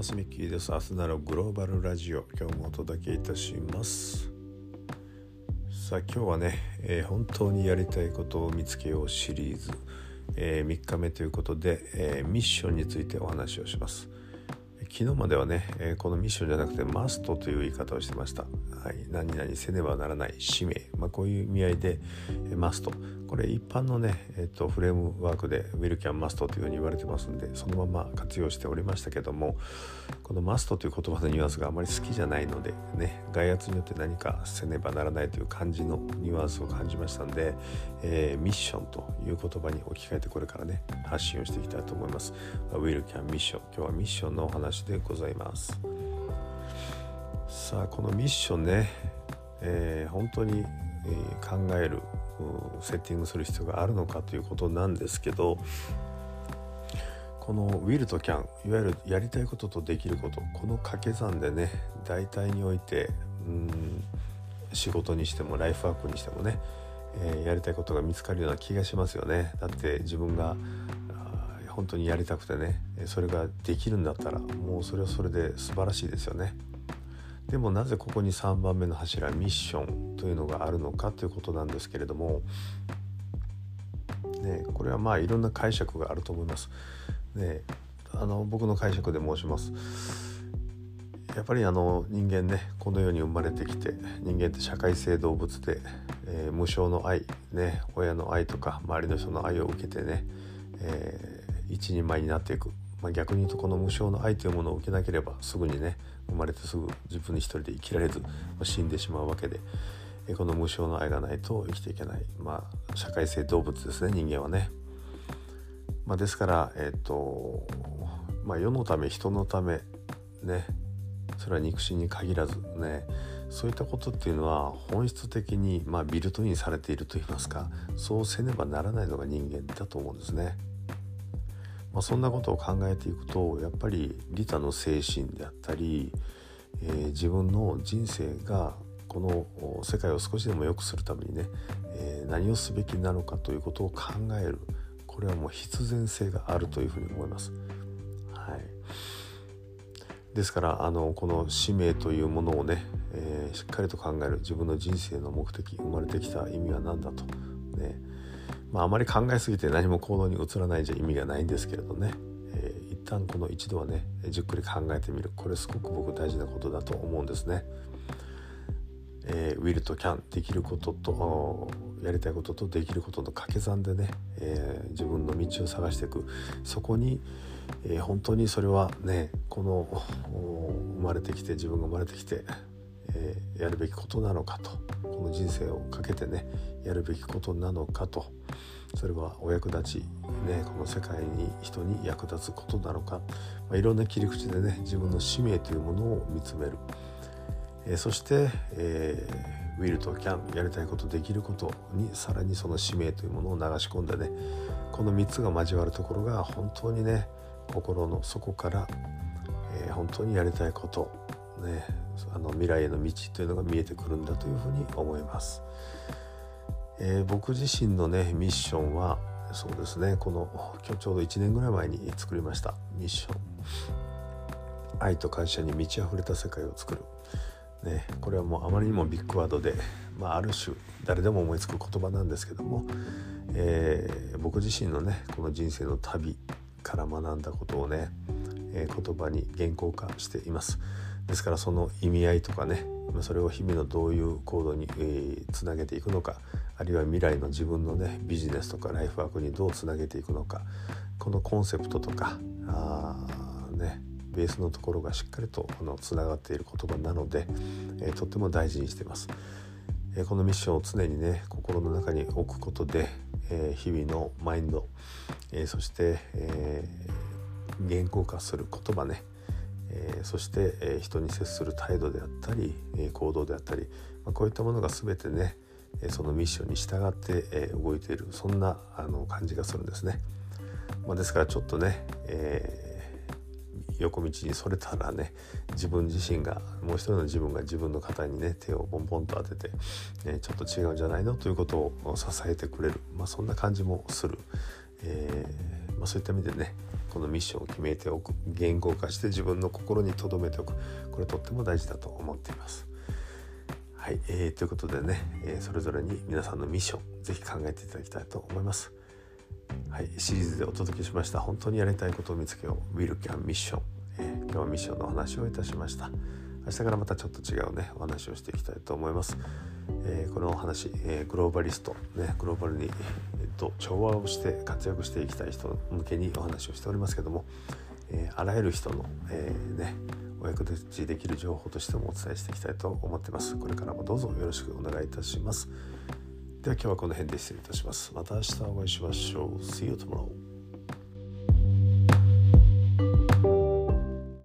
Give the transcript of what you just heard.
ますミッキーです。アスナログローバルラジオ今日もお届けいたします。さあ今日はね、えー、本当にやりたいことを見つけようシリーズ、えー、3日目ということで、えー、ミッションについてお話をします。昨日まではね、えー、このミッションじゃなくてマストという言い方をしてました。はい、何々せねばならない使命、まあ、こういう意味合いで、えー、マストこれ一般のね、えーと、フレームワークでウィルキャンマストというふうに言われてますんでそのまま活用しておりましたけどもこのマストという言葉のニュアンスがあまり好きじゃないのでね外圧によって何かせねばならないという感じのニュアンスを感じましたんで、えー、ミッションという言葉に置き換えてこれからね発信をしていきたいと思います。ウィルキャンミッション今日はミッションのお話でございます。さあこのミッションね、えー、本当に、えー、考えるセッティングする必要があるのかということなんですけどこのウィルとキャンいわゆるやりたいこととできることこの掛け算でね大体においてうん仕事にしてもライフワークにしてもね、えー、やりたいことが見つかるような気がしますよねだって自分が本当にやりたくてねそれができるんだったらもうそれはそれで素晴らしいですよね。でもなぜここに3番目の柱ミッションというのがあるのかということなんですけれども、ね、これはまあいろんな解釈があると思います。ね、あの僕の解釈で申します。やっぱりあの人間ねこの世に生まれてきて人間って社会性動物で、えー、無償の愛、ね、親の愛とか周りの人の愛を受けてね、えー、一人前になっていくまあ、逆に言うとこの無償の愛というものを受けなければすぐにね生まれてすぐ自分に一人で生きられず、まあ、死んでしまうわけでこの無償の愛がないと生きていけない、まあ、社会性動物ですね人間はね。まあ、ですから、えっ、ー、とまあ、世のため人のためねそれは肉親に限らずねそういったことっていうのは本質的に、まあ、ビルトインされているといいますかそうせねばならないのが人間だと思うんですね。まあ、そんなことを考えていくとやっぱり利他の精神であったり、えー、自分の人生がこの世界を少しでも良くするためにね、えー、何をすべきなのかということを考えるこれはもう必然性があるというふうに思います。はい、ですからあのこの使命というものをね、えー、しっかりと考える自分の人生の目的生まれてきた意味は何だと。ねまあ、あまり考えすぎて何も行動に移らないじゃ意味がないんですけれどね、えー、一旦この一度はねじっくり考えてみる。これすごく僕大事なことだと思うんですね。えー、ウィルとキャンできることとやりたいこととできることの掛け算でね、えー、自分の道を探していく。そこに、えー、本当にそれはねこの生まれてきて自分が生まれてきてえー、やるべきことなのかと。この人生をかけてねやるべきことなのかと。それはお役立ち、ね、この世界に人に役立つことなのか、まあ、いろんな切り口でね自分の使命というものを見つめる、えー、そして、えー、ウィルとキャンやりたいことできることにさらにその使命というものを流し込んでねこの3つが交わるところが本当にね心の底から、えー、本当にやりたいこと。ねあの未来への道というのが見えてくるんだというふうに思います。えー、僕自身のねミッションはそうですねこの今日ちょうど1年ぐらい前に作りましたミッション愛と感謝に満ち溢れた世界を作る、ね、これはもうあまりにもビッグワードで、まあ、ある種誰でも思いつく言葉なんですけども、えー、僕自身のねこの人生の旅から学んだことをね、えー、言葉に原稿化しています。ですからその意味合いとかねそれを日々のどういう行動に、えー、つなげていくのかあるいは未来の自分のねビジネスとかライフワークにどうつなげていくのかこのコンセプトとかあねベースのところがしっかりとあのつながっている言葉なので、えー、とっても大事にしてます、えー、このミッションを常にね心の中に置くことで、え、日々のマインド、えそして、え言語化する言葉ねえ、そして、え、人に接する態度であったり、え、行動であったり、ま、こういったものが全てねそのミッションに従って、え動いているそんなあの感じがするんですね。まあ、ですからちょっとね、え横道にそれたらね自分自身がもう一人の自分が自分の肩にね手をポンポンと当てて、えちょっと違うんじゃないの？ということを支えてくれる、まあ、そんな感じもする、えまあ、そういった意味でねこのミッションを決めておく言語化して自分の心に留めておくこれとっても大事だと思っています。はい、えー、ということでね、えー、それぞれに皆さんのミッション是非考えていただきたいと思います。はい、シリーズでお届けしました本当にやりたいことを見つけよう Will Can Mission、えー、今日はミッションのお話をいたしました明日からまたちょっと違うねお話をしていきたいと思います、えー、このお話、えー、グローバリストねグローバルに、と、調和をして活躍していきたい人向けにお話をしておりますけども、えあらゆる人の、えーねお役立ちできる情報としてもお伝えしていきたいと思ってます。これからもどうぞよろしくお願いいたします。では今日はこの辺で失礼いたします。また明日お会いしましょう。See you tomorrow